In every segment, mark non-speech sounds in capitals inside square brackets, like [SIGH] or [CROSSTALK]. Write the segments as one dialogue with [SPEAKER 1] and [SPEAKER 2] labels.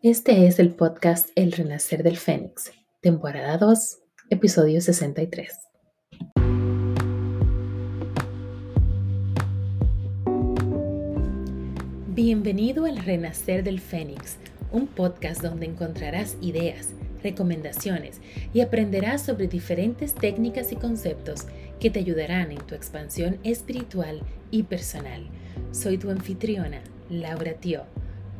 [SPEAKER 1] Este es el podcast El Renacer del Fénix, temporada 2, episodio 63. Bienvenido al Renacer del Fénix, un podcast donde encontrarás ideas, recomendaciones y aprenderás sobre diferentes técnicas y conceptos que te ayudarán en tu expansión espiritual y personal. Soy tu anfitriona, Laura Tio,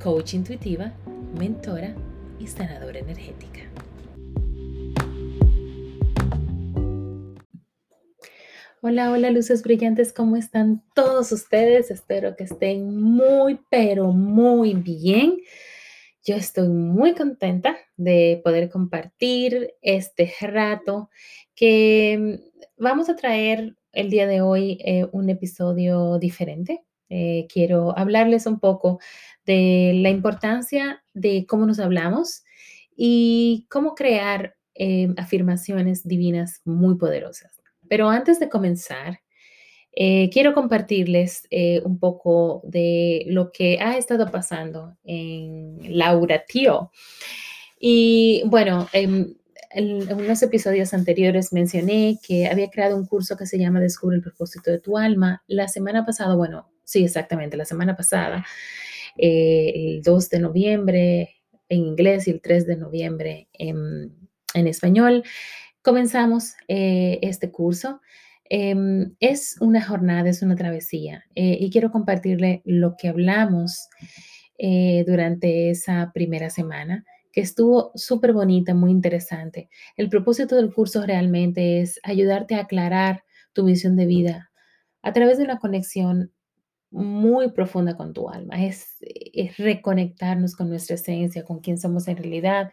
[SPEAKER 1] coach intuitiva mentora y sanadora energética. Hola, hola luces brillantes, ¿cómo están todos ustedes? Espero que estén muy, pero muy bien. Yo estoy muy contenta de poder compartir este rato que vamos a traer el día de hoy eh, un episodio diferente. Eh, quiero hablarles un poco de la importancia de cómo nos hablamos y cómo crear eh, afirmaciones divinas muy poderosas. Pero antes de comenzar, eh, quiero compartirles eh, un poco de lo que ha estado pasando en Laura Tío. Y bueno, en, en, unos episodios anteriores mencioné que había creado un curso que se llama Descubre el propósito de tu alma. La semana pasada, bueno, sí, exactamente, la semana pasada, eh, el 2 de noviembre en inglés y el 3 de noviembre en, español. Comenzamos eh, este curso. Em, es una jornada, es una travesía eh, y quiero compartirle lo que hablamos durante esa primera semana que estuvo súper bonita, muy interesante. El propósito del curso realmente es ayudarte a aclarar tu visión de vida a través de una conexión muy profunda con tu alma, es, es, reconectarnos con nuestra esencia, con quién somos en realidad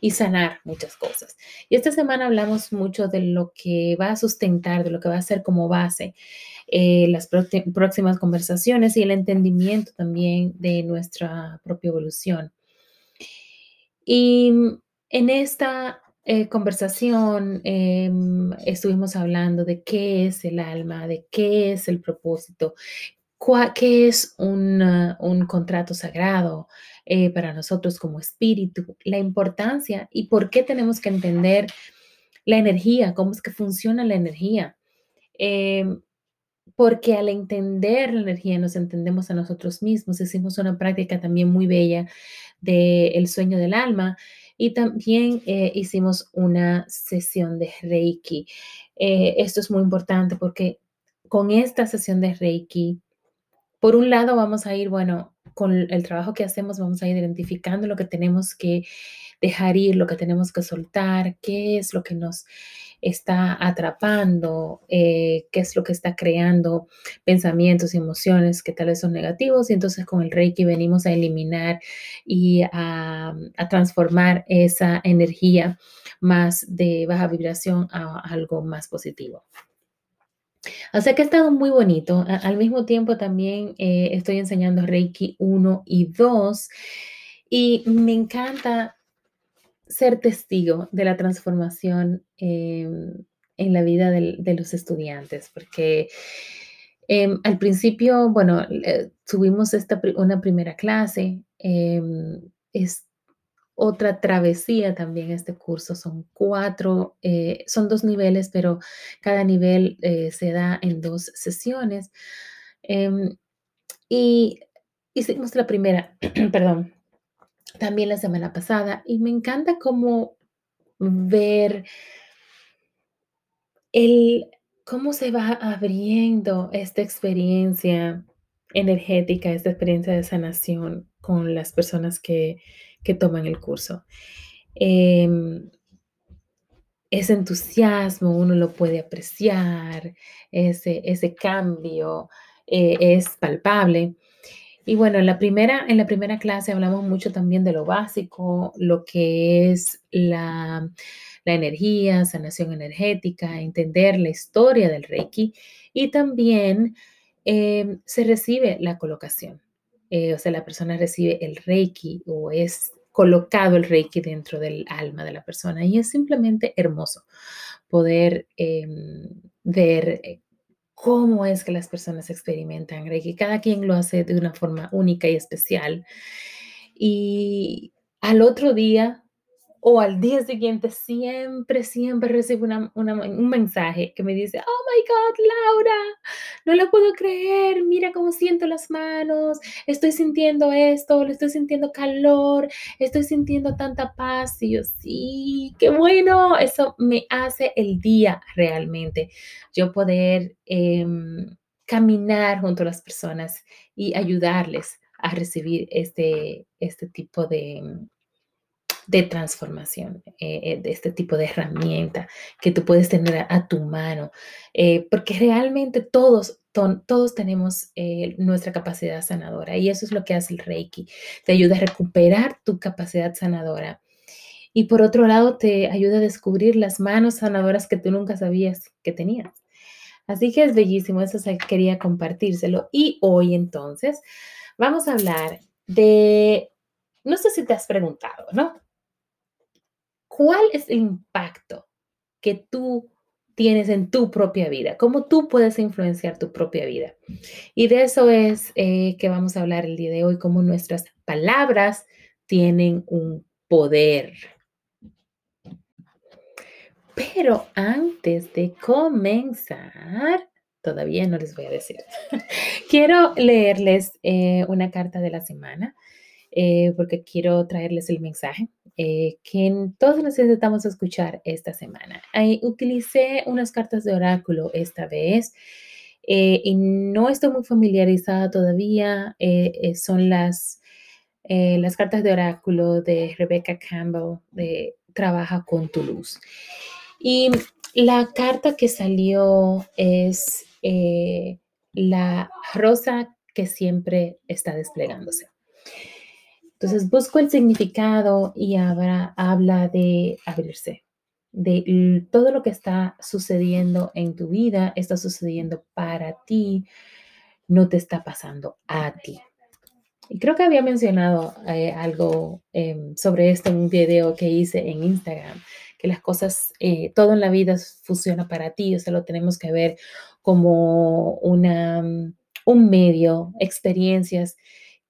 [SPEAKER 1] y sanar muchas cosas. Y esta semana hablamos mucho de lo que va a sustentar, de lo que va a ser como base eh, las próximas conversaciones y el entendimiento también de nuestra propia evolución. Y en esta eh, conversación em, estuvimos hablando de qué es el alma, de qué es el propósito, ¿Qué es un contrato sagrado eh, para nosotros como espíritu? La importancia y por qué tenemos que entender la energía, cómo es que funciona la energía. Em, porque al entender la energía nos entendemos a nosotros mismos. Hicimos una práctica también muy bella del sueño del alma y también eh, hicimos una sesión de Reiki. Eh, esto es muy importante porque con esta sesión de Reiki, por un lado vamos a ir, bueno, con el trabajo que hacemos vamos a ir identificando lo que tenemos que dejar ir, lo que tenemos que soltar, qué es lo que nos está atrapando, eh, qué es lo que está creando pensamientos y emociones que tal vez son negativos. Y entonces con el Reiki venimos a eliminar y a, transformar esa energía más de baja vibración a algo más positivo. Sea que ha estado muy bonito. al mismo tiempo también eh, estoy enseñando Reiki 1 y 2 y me encanta ser testigo de la transformación em, en la vida de los estudiantes, porque em, al principio, bueno, tuvimos esta, una primera clase, em, es, otra travesía también este curso. Son cuatro, eh, son dos niveles, pero cada nivel eh, se da en dos sesiones. Em, y hicimos la primera, [CLEARS THROAT] perdón, también la semana pasada y me encanta cómo ver el, cómo se va abriendo esta experiencia energética, esta experiencia de sanación con las personas que, que toman el curso. Em, ese entusiasmo uno lo puede apreciar, ese, ese cambio eh, es palpable. Y bueno, en la, primera, en la primera clase hablamos mucho también de lo básico, lo que es la, la energía, sanación energética, entender la historia del Reiki y también em, se recibe la colocación. Eh, o sea, la persona recibe el Reiki o es colocado el Reiki dentro del alma de la persona. Y es simplemente hermoso poder em, ver eh, cómo es que las personas experimentan Reiki. Cada quien lo hace de una forma única y especial. Y, al otro día o al día siguiente siempre, siempre recibo un mensaje que me dice, oh my God, Laura, no lo puedo creer, mira cómo siento las manos, estoy sintiendo esto, le estoy sintiendo calor, estoy sintiendo tanta paz. Y yo, sí, qué bueno, eso me hace el día realmente, yo poder em, caminar junto a las personas y ayudarles a recibir este, este tipo de de transformación, eh, de este tipo de herramienta que tú puedes tener a, tu mano, eh, porque realmente todos, todos tenemos nuestra capacidad sanadora y eso es lo que hace el Reiki, te ayuda a recuperar tu capacidad sanadora. Y por otro lado, te ayuda a descubrir las manos sanadoras que tú nunca sabías que tenías. Así que es bellísimo, eso quería compartírselo. Y hoy entonces vamos a hablar de, no sé si te has preguntado, ¿no? ¿Cuál es el impacto que tú tienes en tu propia vida? ¿Cómo tú puedes influenciar tu propia vida? Y de eso es eh, que vamos a hablar el día de hoy, cómo nuestras palabras tienen un poder. Pero antes de comenzar, todavía no les voy a decir, [LAUGHS] quiero leerles eh, una carta de la semana eh, porque quiero traerles el mensaje eh, que todos necesitamos escuchar esta semana. utilicé unas cartas de oráculo esta vez eh, y no estoy muy familiarizada todavía. son las, las cartas de oráculo de Rebecca Campbell de Trabaja con tu luz. Y la carta que salió es la rosa que siempre está desplegándose. Entonces busco el significado y habla de abrirse, de todo lo que está sucediendo en tu vida, está sucediendo para ti, no te está pasando a ti. Y creo que había mencionado eh, algo em, sobre esto en un video que hice en Instagram, que las cosas, eh, todo en la vida funciona para ti, o sea, lo tenemos que ver como una, un medio, experiencias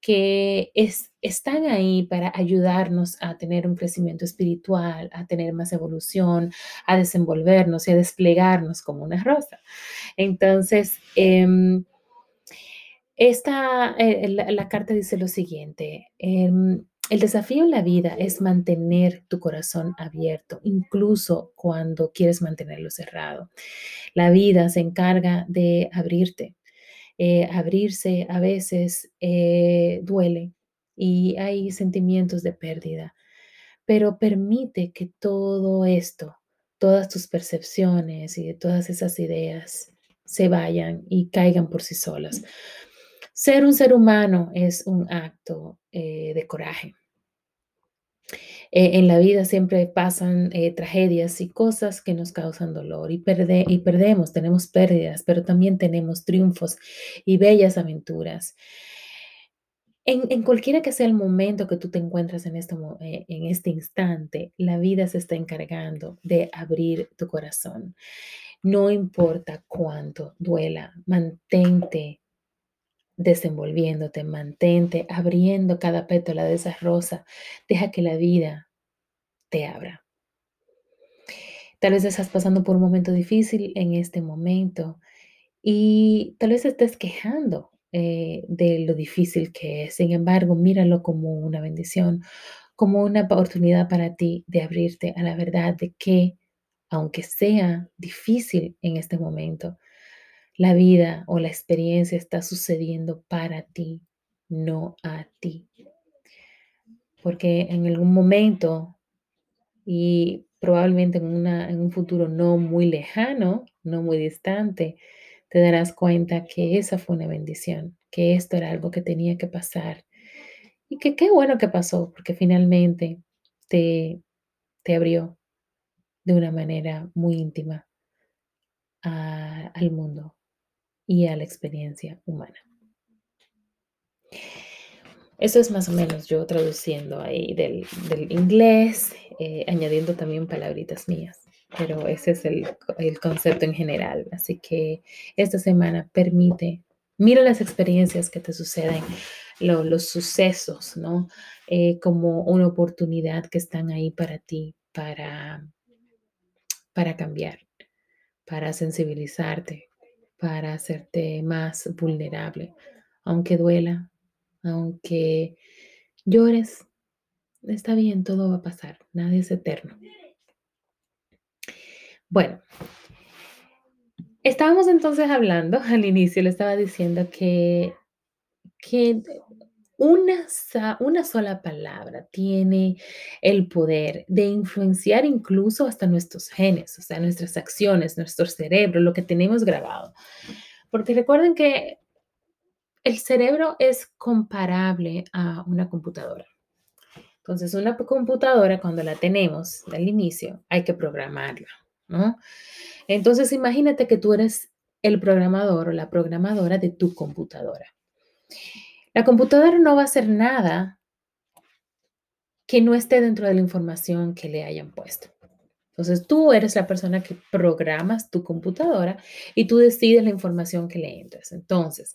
[SPEAKER 1] que es, están ahí para ayudarnos a tener un crecimiento espiritual, a tener más evolución, a desenvolvernos y a desplegarnos como una rosa. Entonces, em, esta, eh, la, carta dice lo siguiente. Em, el desafío en la vida es mantener tu corazón abierto, incluso cuando quieres mantenerlo cerrado. La vida se encarga de abrirte, eh, abrirse a veces eh, duele y hay sentimientos de pérdida, pero permite que todo esto, todas tus percepciones y todas esas ideas se vayan y caigan por sí solas. Ser un ser humano es un acto eh, de coraje. Eh, en la vida siempre pasan eh, tragedias y cosas que nos causan dolor y, y perdemos, tenemos pérdidas, pero también tenemos triunfos y bellas aventuras. En, cualquiera que sea el momento que tú te encuentras en este, eh, en este instante, la vida se está encargando de abrir tu corazón. No importa cuánto duela, mantente desenvolviéndote, mantente abriendo cada pétala de esa rosa. Deja que la vida te abra. Tal vez estás pasando por un momento difícil en este momento y tal vez estés quejando eh, de lo difícil que es. Sin embargo, míralo como una bendición, como una oportunidad para ti de abrirte a la verdad de que, aunque sea difícil en este momento, la vida o la experiencia está sucediendo para ti, no a ti. Porque en algún momento y probablemente en, un futuro no muy lejano, no muy distante, te darás cuenta que esa fue una bendición, que esto era algo que tenía que pasar y que qué bueno que pasó, porque finalmente te, te abrió de una manera muy íntima al mundo y a la experiencia humana. Eso es más o menos yo traduciendo ahí del, inglés, eh, añadiendo también palabritas mías, pero ese es el, el, concepto en general. Así que esta semana permite, mira las experiencias que te suceden, los sucesos, ¿no? Eh, como una oportunidad que están ahí para ti, para, para cambiar, para sensibilizarte, para hacerte más vulnerable, aunque duela, aunque llores, está bien, todo va a pasar, nadie es eterno. Bueno, estábamos entonces hablando [LAUGHS] al inicio, le estaba diciendo que, que una, una sola palabra tiene el poder de influenciar incluso hasta nuestros genes, o sea, nuestras acciones, nuestro cerebro, lo que tenemos grabado. Porque recuerden que el cerebro es comparable a una computadora. Entonces, una computadora, cuando la tenemos al inicio, hay que programarla, ¿no? Entonces, imagínate que tú eres el programador o la programadora de tu computadora. La computadora no va a hacer nada que no esté dentro de la información que le hayan puesto. Entonces tú eres la persona que programas tu computadora y tú decides la información que le entras. Entonces,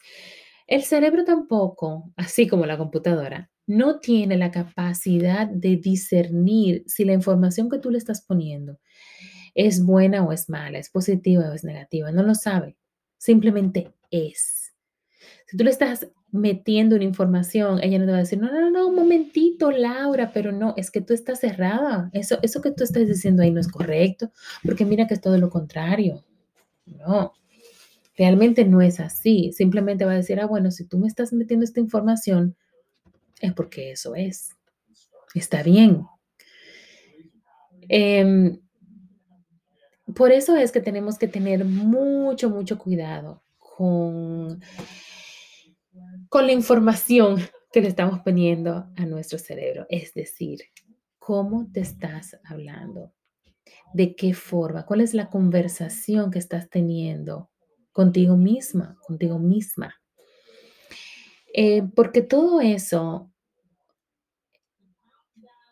[SPEAKER 1] el cerebro tampoco, así como la computadora, no tiene la capacidad de discernir si la información que tú le estás poniendo es buena o es mala, es positiva o es negativa. No lo sabe. Simplemente es. Si tú le estás metiendo una información, ella no te va a decir, no, no, no, un momentito, Laura, pero no, es que tú estás cerrada. Eso, eso que tú estás diciendo ahí no es correcto, porque mira que es todo lo contrario. No, realmente no es así. Simplemente va a decir, ah, bueno, si tú me estás metiendo esta información, es porque eso es. Está bien. Em, por eso es que tenemos que tener mucho, mucho cuidado con con la información que le estamos poniendo a nuestro cerebro. Es decir, cómo te estás hablando, de qué forma, cuál es la conversación que estás teniendo contigo misma, contigo misma. Eh, porque todo eso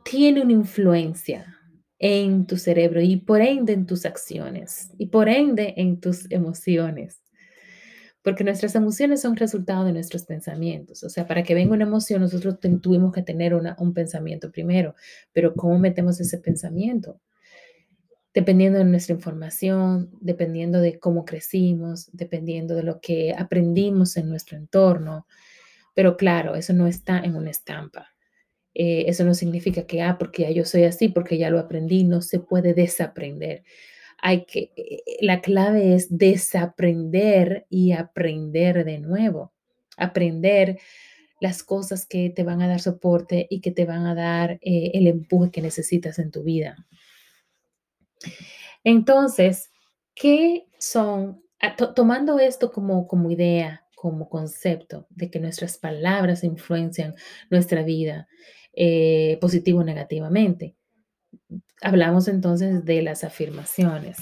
[SPEAKER 1] tiene una influencia en tu cerebro y por ende en tus acciones y por ende en tus emociones porque nuestras emociones son resultado de nuestros pensamientos. O sea, para que venga una emoción, nosotros tuvimos que tener un pensamiento primero, pero ¿cómo metemos ese pensamiento? Dependiendo de nuestra información, dependiendo de cómo crecimos, dependiendo de lo que aprendimos en nuestro entorno. Pero claro, eso no está en una estampa. Eh, eso no significa que, ah, porque ya yo soy así, porque ya lo aprendí, no se puede desaprender hay que, eh, la clave es desaprender y aprender de nuevo. Aprender las cosas que te van a dar soporte y que te van a dar eh, el empuje que necesitas en tu vida. Entonces, ¿qué son, ah, tomando esto como, como idea, como concepto de que nuestras palabras influencian nuestra vida eh, positivo o negativamente? Hablamos entonces de las afirmaciones.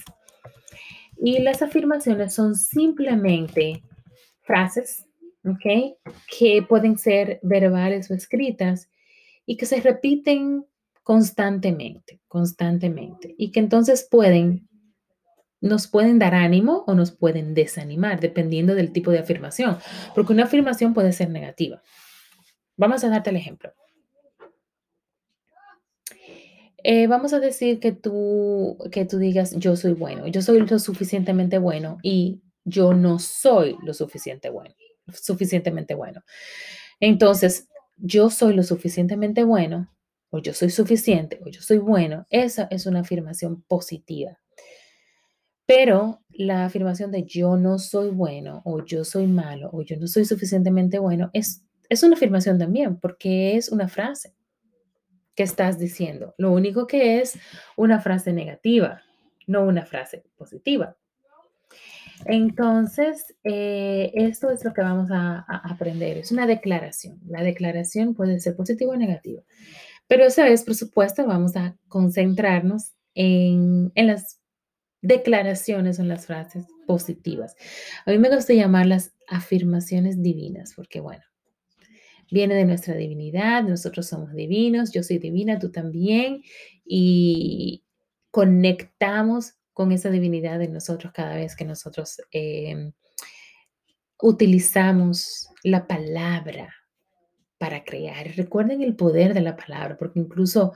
[SPEAKER 1] Y las afirmaciones son simplemente frases, ¿ok? Que pueden ser verbales o escritas y que se repiten constantemente, constantemente. Y que entonces pueden, nos pueden dar ánimo o nos pueden desanimar, dependiendo del tipo de afirmación. Porque una afirmación puede ser negativa. Vamos a darte el ejemplo. Eh, vamos a decir que tú, que tú digas, yo soy bueno, yo soy lo suficientemente bueno y yo no soy lo suficiente bueno, suficientemente bueno. Entonces, yo soy lo suficientemente bueno, o yo soy suficiente, o yo soy bueno, esa es una afirmación positiva. Pero la afirmación de yo no soy bueno, o yo soy malo, o yo no soy suficientemente bueno, es, es una afirmación también, porque es una frase que estás diciendo. Lo único que es una frase negativa, no una frase positiva. Entonces, eh, esto es lo que vamos a, aprender. Es una declaración. La declaración puede ser positiva o negativa. Pero esa vez, por supuesto, vamos a concentrarnos en, en las declaraciones, en las frases positivas. A mí me gusta llamarlas afirmaciones divinas, porque bueno, viene de nuestra divinidad, nosotros somos divinos, yo soy divina, tú también, y conectamos con esa divinidad de nosotros cada vez que nosotros em, utilizamos la palabra para crear. Recuerden el poder de la palabra, porque incluso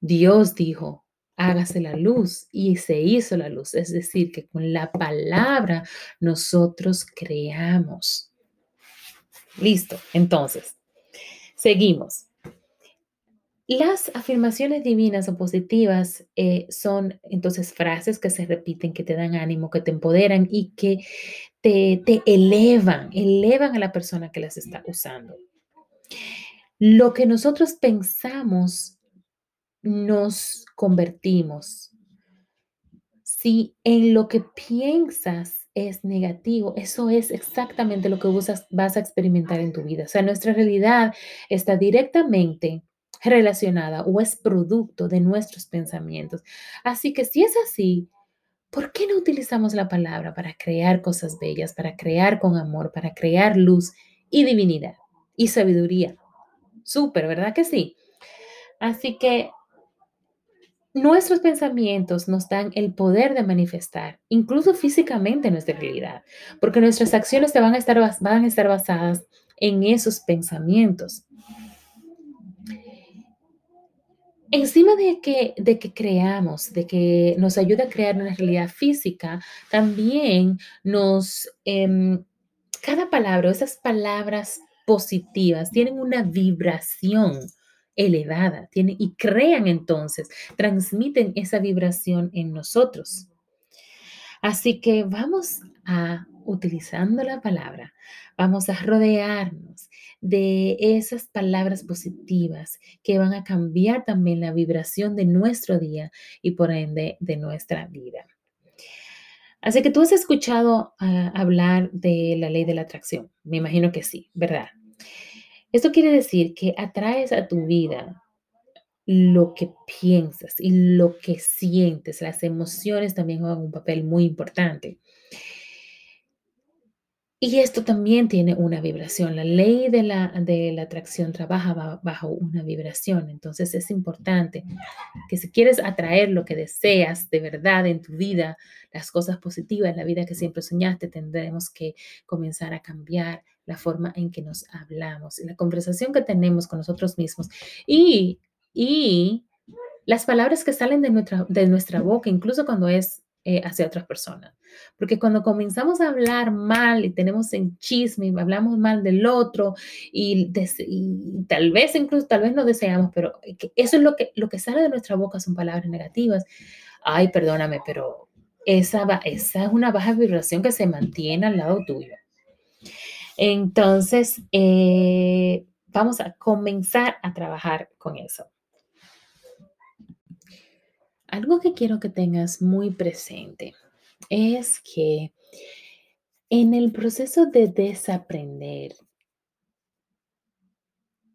[SPEAKER 1] Dios dijo, hágase la luz y se hizo la luz. Es decir, que con la palabra nosotros creamos. Listo, entonces, seguimos. Las afirmaciones divinas o positivas eh, son entonces frases que se repiten, que te dan ánimo, que te empoderan y que te, te elevan, elevan a la persona que las está usando. Lo que nosotros pensamos nos convertimos. Si en lo que piensas es negativo, eso es exactamente lo que vas a experimentar en tu vida. O sea, nuestra realidad está directamente relacionada o es producto de nuestros pensamientos. Así que si es así, ¿por qué no utilizamos la palabra para crear cosas bellas, para crear con amor, para crear luz y divinidad y sabiduría? Súper, ¿verdad que sí? Así que nuestros pensamientos nos dan el poder de manifestar, incluso físicamente, nuestra realidad, porque nuestras acciones van a estar, van a estar basadas en esos pensamientos. Encima de que, de que creamos, de que nos ayuda a crear una realidad física, también nos, em, cada palabra, esas palabras positivas, tienen una vibración elevada tienen, y crean entonces, transmiten esa vibración en nosotros. Así que vamos a, utilizando la palabra, vamos a rodearnos de esas palabras positivas que van a cambiar también la vibración de nuestro día y por ende de nuestra vida. Así que tú has escuchado ah, hablar de la ley de la atracción. Me imagino que sí, ¿verdad? Esto quiere decir que atraes a tu vida lo que piensas y lo que sientes. Las emociones también juegan un papel muy importante. Y esto también tiene una vibración. La ley de la, de la atracción trabaja bajo una vibración. Entonces es importante que si quieres atraer lo que deseas de verdad en tu vida, las cosas positivas, la vida que siempre soñaste, tendremos que comenzar a cambiar la forma en que nos hablamos y la conversación que tenemos con nosotros mismos. Y, y las palabras que salen de nuestra, de nuestra boca, incluso cuando es eh, hacia otras personas. Porque cuando comenzamos a hablar mal y tenemos en chisme y hablamos mal del otro y, tal vez incluso, tal vez no deseamos, pero eso es lo que, lo que sale de nuestra boca son palabras negativas. Ay, perdóname, pero esa, esa es una baja vibración que se mantiene al lado tuyo. Entonces, eh, vamos a comenzar a trabajar con eso. Algo que quiero que tengas muy presente es que en el proceso de desaprender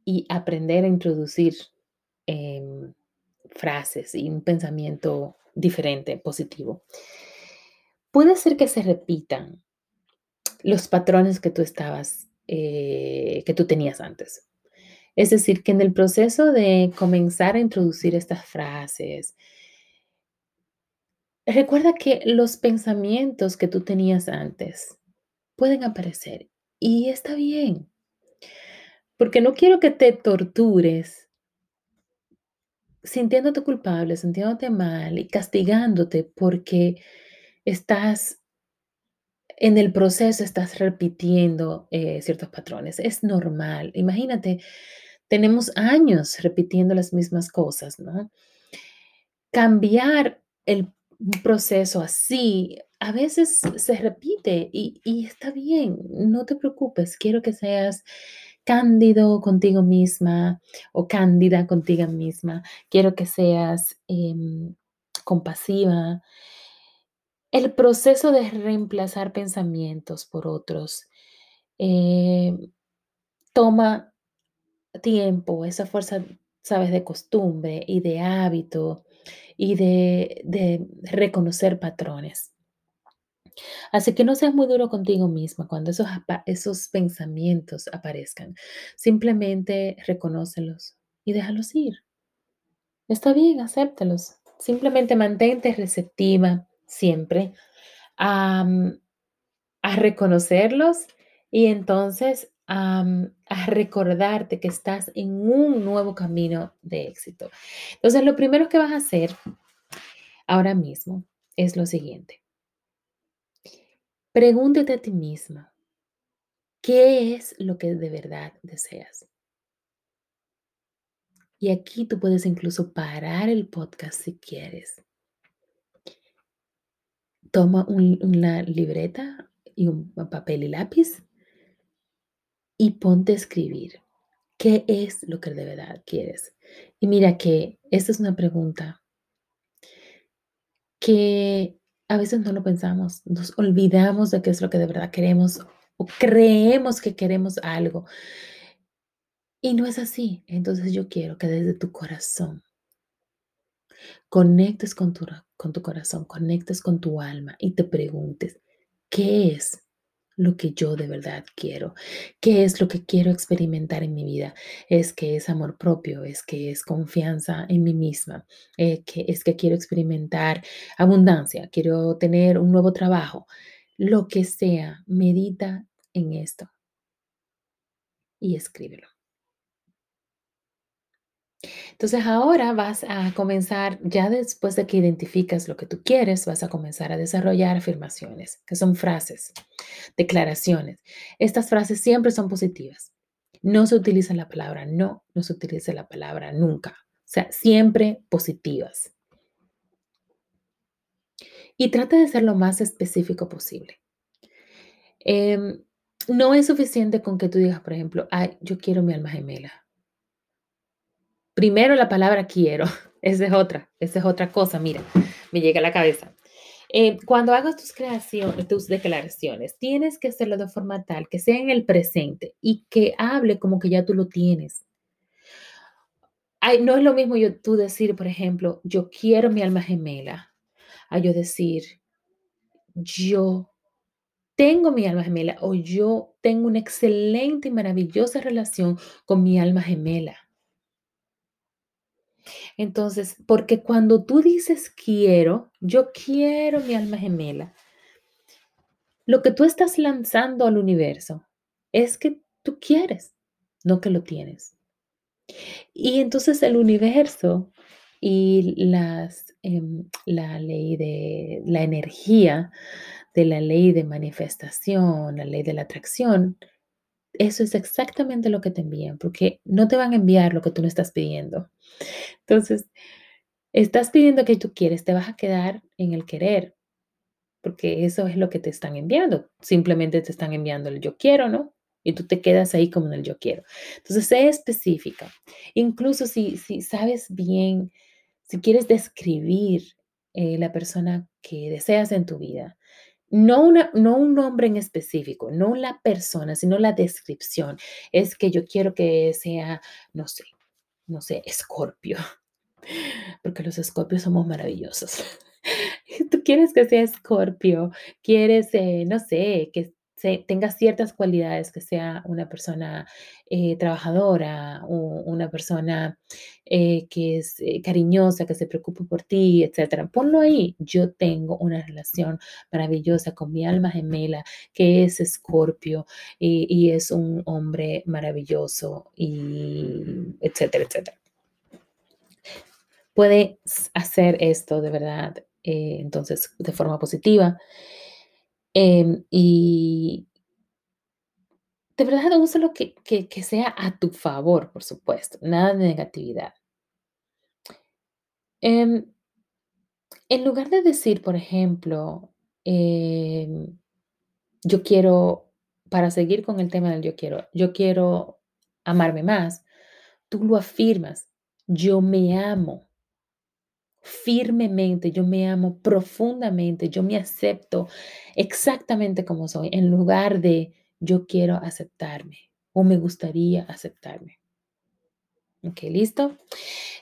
[SPEAKER 1] y aprender a introducir em, frases y un pensamiento diferente, positivo, puede ser que se repitan los patrones que tú estabas, eh, que tú tenías antes. Es decir, que en el proceso de comenzar a introducir estas frases, Recuerda que los pensamientos que tú tenías antes pueden aparecer y está bien, porque no quiero que te tortures sintiéndote culpable, sintiéndote mal y castigándote porque estás en el proceso, estás repitiendo eh, ciertos patrones. Es normal. Imagínate, tenemos años repitiendo las mismas cosas, ¿no? Cambiar el proceso así, a veces se repite y, está bien, no te preocupes, quiero que seas cándido contigo misma o cándida contigo misma, quiero que seas em, compasiva. El proceso de reemplazar pensamientos por otros em, toma tiempo, esa fuerza, sabes, de costumbre y de hábito y de, reconocer patrones. Así que no seas muy duro contigo misma cuando esos, esos pensamientos aparezcan. Simplemente reconócelos y déjalos ir. Está bien, acéptalos. Simplemente mantente receptiva siempre a, reconocerlos y entonces a, a recordarte que estás en un nuevo camino de éxito. Entonces, lo primero que vas a hacer ahora mismo es lo siguiente. Pregúntate a ti misma, ¿qué es lo que de verdad deseas? Y aquí tú puedes incluso parar el podcast si quieres. Toma una libreta y un papel y lápiz y ponte a escribir. ¿Qué es lo que de verdad quieres? Y mira que esta es una pregunta que a veces no lo pensamos, nos olvidamos de qué es lo que de verdad queremos o creemos que queremos algo. Y no es así. Entonces yo quiero que desde tu corazón conectes con tu, con tu corazón, conectes con tu alma y te preguntes, ¿qué es lo que yo de verdad quiero? ¿Qué es lo que quiero experimentar en mi vida? Es que es amor propio, es que es confianza en mí misma, eh, que es que quiero experimentar abundancia, quiero tener un nuevo trabajo. Lo que sea, medita en esto y escríbelo. Entonces ahora vas a comenzar, ya después de que identificas lo que tú quieres, vas a comenzar a desarrollar afirmaciones, que son frases, declaraciones. Estas frases siempre son positivas. No se utiliza la palabra no, no se utiliza la palabra nunca. O sea, siempre positivas. Y trata de ser lo más específico posible. Em, no es suficiente con que tú digas, por ejemplo, ay, yo quiero mi alma gemela Primero la palabra quiero, [LAUGHS] esa es otra, esa es otra cosa, mira, me llega a la cabeza. Eh, cuando hagas tus creaciones, tus declaraciones, tienes que hacerlo de forma tal que sea en el presente y que hable como que ya tú lo tienes. Ay, no es lo mismo yo, tú decir, por ejemplo, yo quiero mi alma gemela, a yo decir, yo tengo mi alma gemela o yo tengo una excelente y maravillosa relación con mi alma gemela. Entonces, porque cuando tú dices quiero, yo quiero mi alma gemela, lo que tú estás lanzando al universo es que tú quieres, no que lo tienes. Y entonces el universo y las, em, la ley de la energía, de la ley de manifestación, la ley de la atracción, eso es exactamente lo que te envían, porque no te van a enviar lo que tú no estás pidiendo. Entonces, estás pidiendo que tú quieres, te vas a quedar en el querer, porque eso es lo que te están enviando. Simplemente te están enviando el yo quiero, ¿no? Y tú te quedas ahí como en el yo quiero. Entonces, sé específica. Incluso si, si sabes bien, si quieres describir eh, la persona que deseas en tu vida, no, una, no un nombre en específico, no la persona, sino la descripción. Es que yo quiero que sea, no sé, no sé, escorpio, [LAUGHS] porque los escorpios somos maravillosos. [LAUGHS] Tú quieres que sea escorpio, quieres, eh, no sé, que tenga ciertas cualidades, que sea una persona eh, trabajadora, o una persona eh, que es eh, cariñosa, que se preocupe por ti, etc. Ponlo ahí. Yo tengo una relación maravillosa con mi alma gemela, que es Escorpio y, y es un hombre maravilloso, y etcétera, etcétera. Puedes hacer esto de verdad, entonces, de forma positiva. Em, y de verdad usa lo que, que, sea a tu favor, por supuesto, nada de negatividad. Em, en lugar de decir, por ejemplo, em, yo quiero, para seguir con el tema del yo quiero, yo quiero amarme más, tú lo afirmas, yo me amo firmemente, yo me amo profundamente, yo me acepto exactamente como soy, en lugar de yo quiero aceptarme o me gustaría aceptarme. ¿Ok? ¿Listo?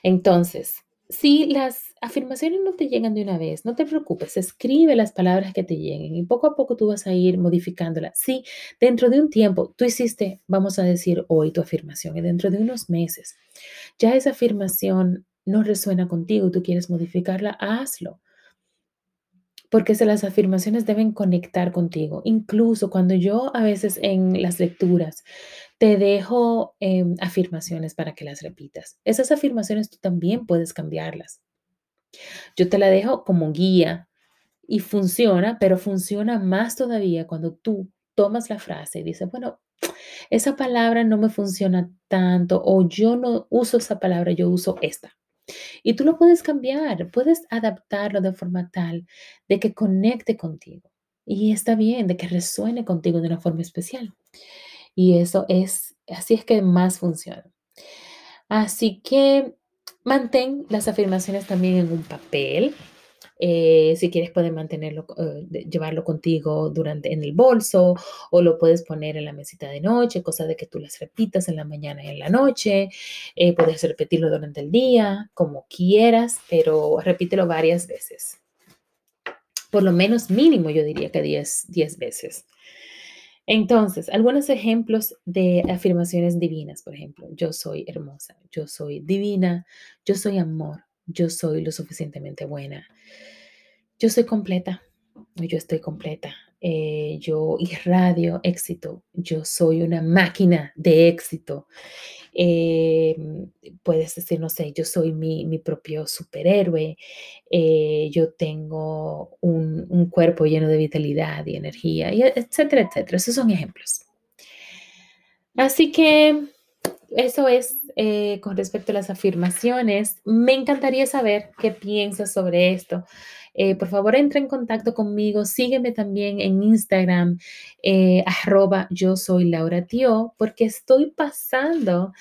[SPEAKER 1] Entonces, si las afirmaciones no te llegan de una vez, no te preocupes, escribe las palabras que te lleguen y poco a poco tú vas a ir modificándolas. Si dentro de un tiempo tú hiciste, vamos a decir hoy tu afirmación y dentro de unos meses ya esa afirmación no resuena contigo, tú quieres modificarla, hazlo. porque se las afirmaciones deben conectar contigo. Incluso cuando yo a veces en las lecturas te dejo em, afirmaciones para que las repitas. Esas afirmaciones tú también puedes cambiarlas. Yo te la dejo como guía y funciona, pero funciona más todavía cuando tú tomas la frase y dices, bueno, esa palabra no me funciona tanto o yo no uso esa palabra, yo uso esta. Y tú lo puedes cambiar, puedes adaptarlo de forma tal de que conecte contigo. Y está bien, de que resuene contigo de una forma especial. Y eso es, así es que más funciona. Así que mantén las afirmaciones también en un papel. Eh, si quieres puedes mantenerlo, eh, llevarlo contigo durante en el bolso o lo puedes poner en la mesita de noche, cosa de que tú las repitas en la mañana y en la noche. Eh, puedes repetirlo durante el día, como quieras, pero repítelo varias veces. Por lo menos mínimo yo diría que 10, 10 veces. Entonces, algunos ejemplos de afirmaciones divinas, por ejemplo, yo soy hermosa, yo soy divina, yo soy amor, yo soy lo suficientemente buena, yo soy completa, yo estoy completa, eh, yo irradio éxito, yo soy una máquina de éxito. Eh, puedes decir, no sé, yo soy mi, propio superhéroe, eh, yo tengo un, un, cuerpo lleno de vitalidad y energía, etcétera, etcétera. Esos son ejemplos. Así que eso es eh, con respecto a las afirmaciones. Me encantaría saber qué piensas sobre esto. Eh, por favor, entra en contacto conmigo. Sígueme también en Instagram, eh, arroba yo soy Laura Tío, porque estoy pasando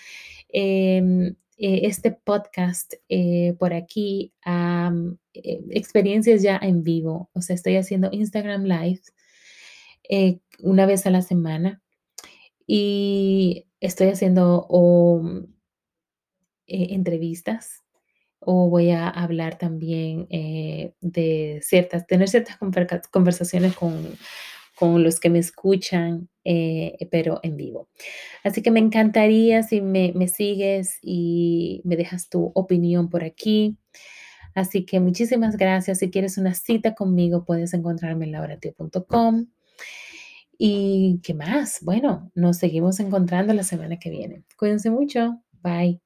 [SPEAKER 1] em, este podcast por aquí a experiencias ya en vivo. O sea, estoy haciendo Instagram Live una vez a la semana y estoy haciendo eh, entrevistas o voy a hablar también eh, de ciertas, tener ciertas conversaciones con, los que me escuchan, eh, pero en vivo. Así que me encantaría si me, me, sigues y me dejas tu opinión por aquí. Así que muchísimas gracias. Si quieres una cita conmigo, puedes encontrarme en lauratio.com. ¿Y qué más? Bueno, nos seguimos encontrando la semana que viene. Cuídense mucho. Bye.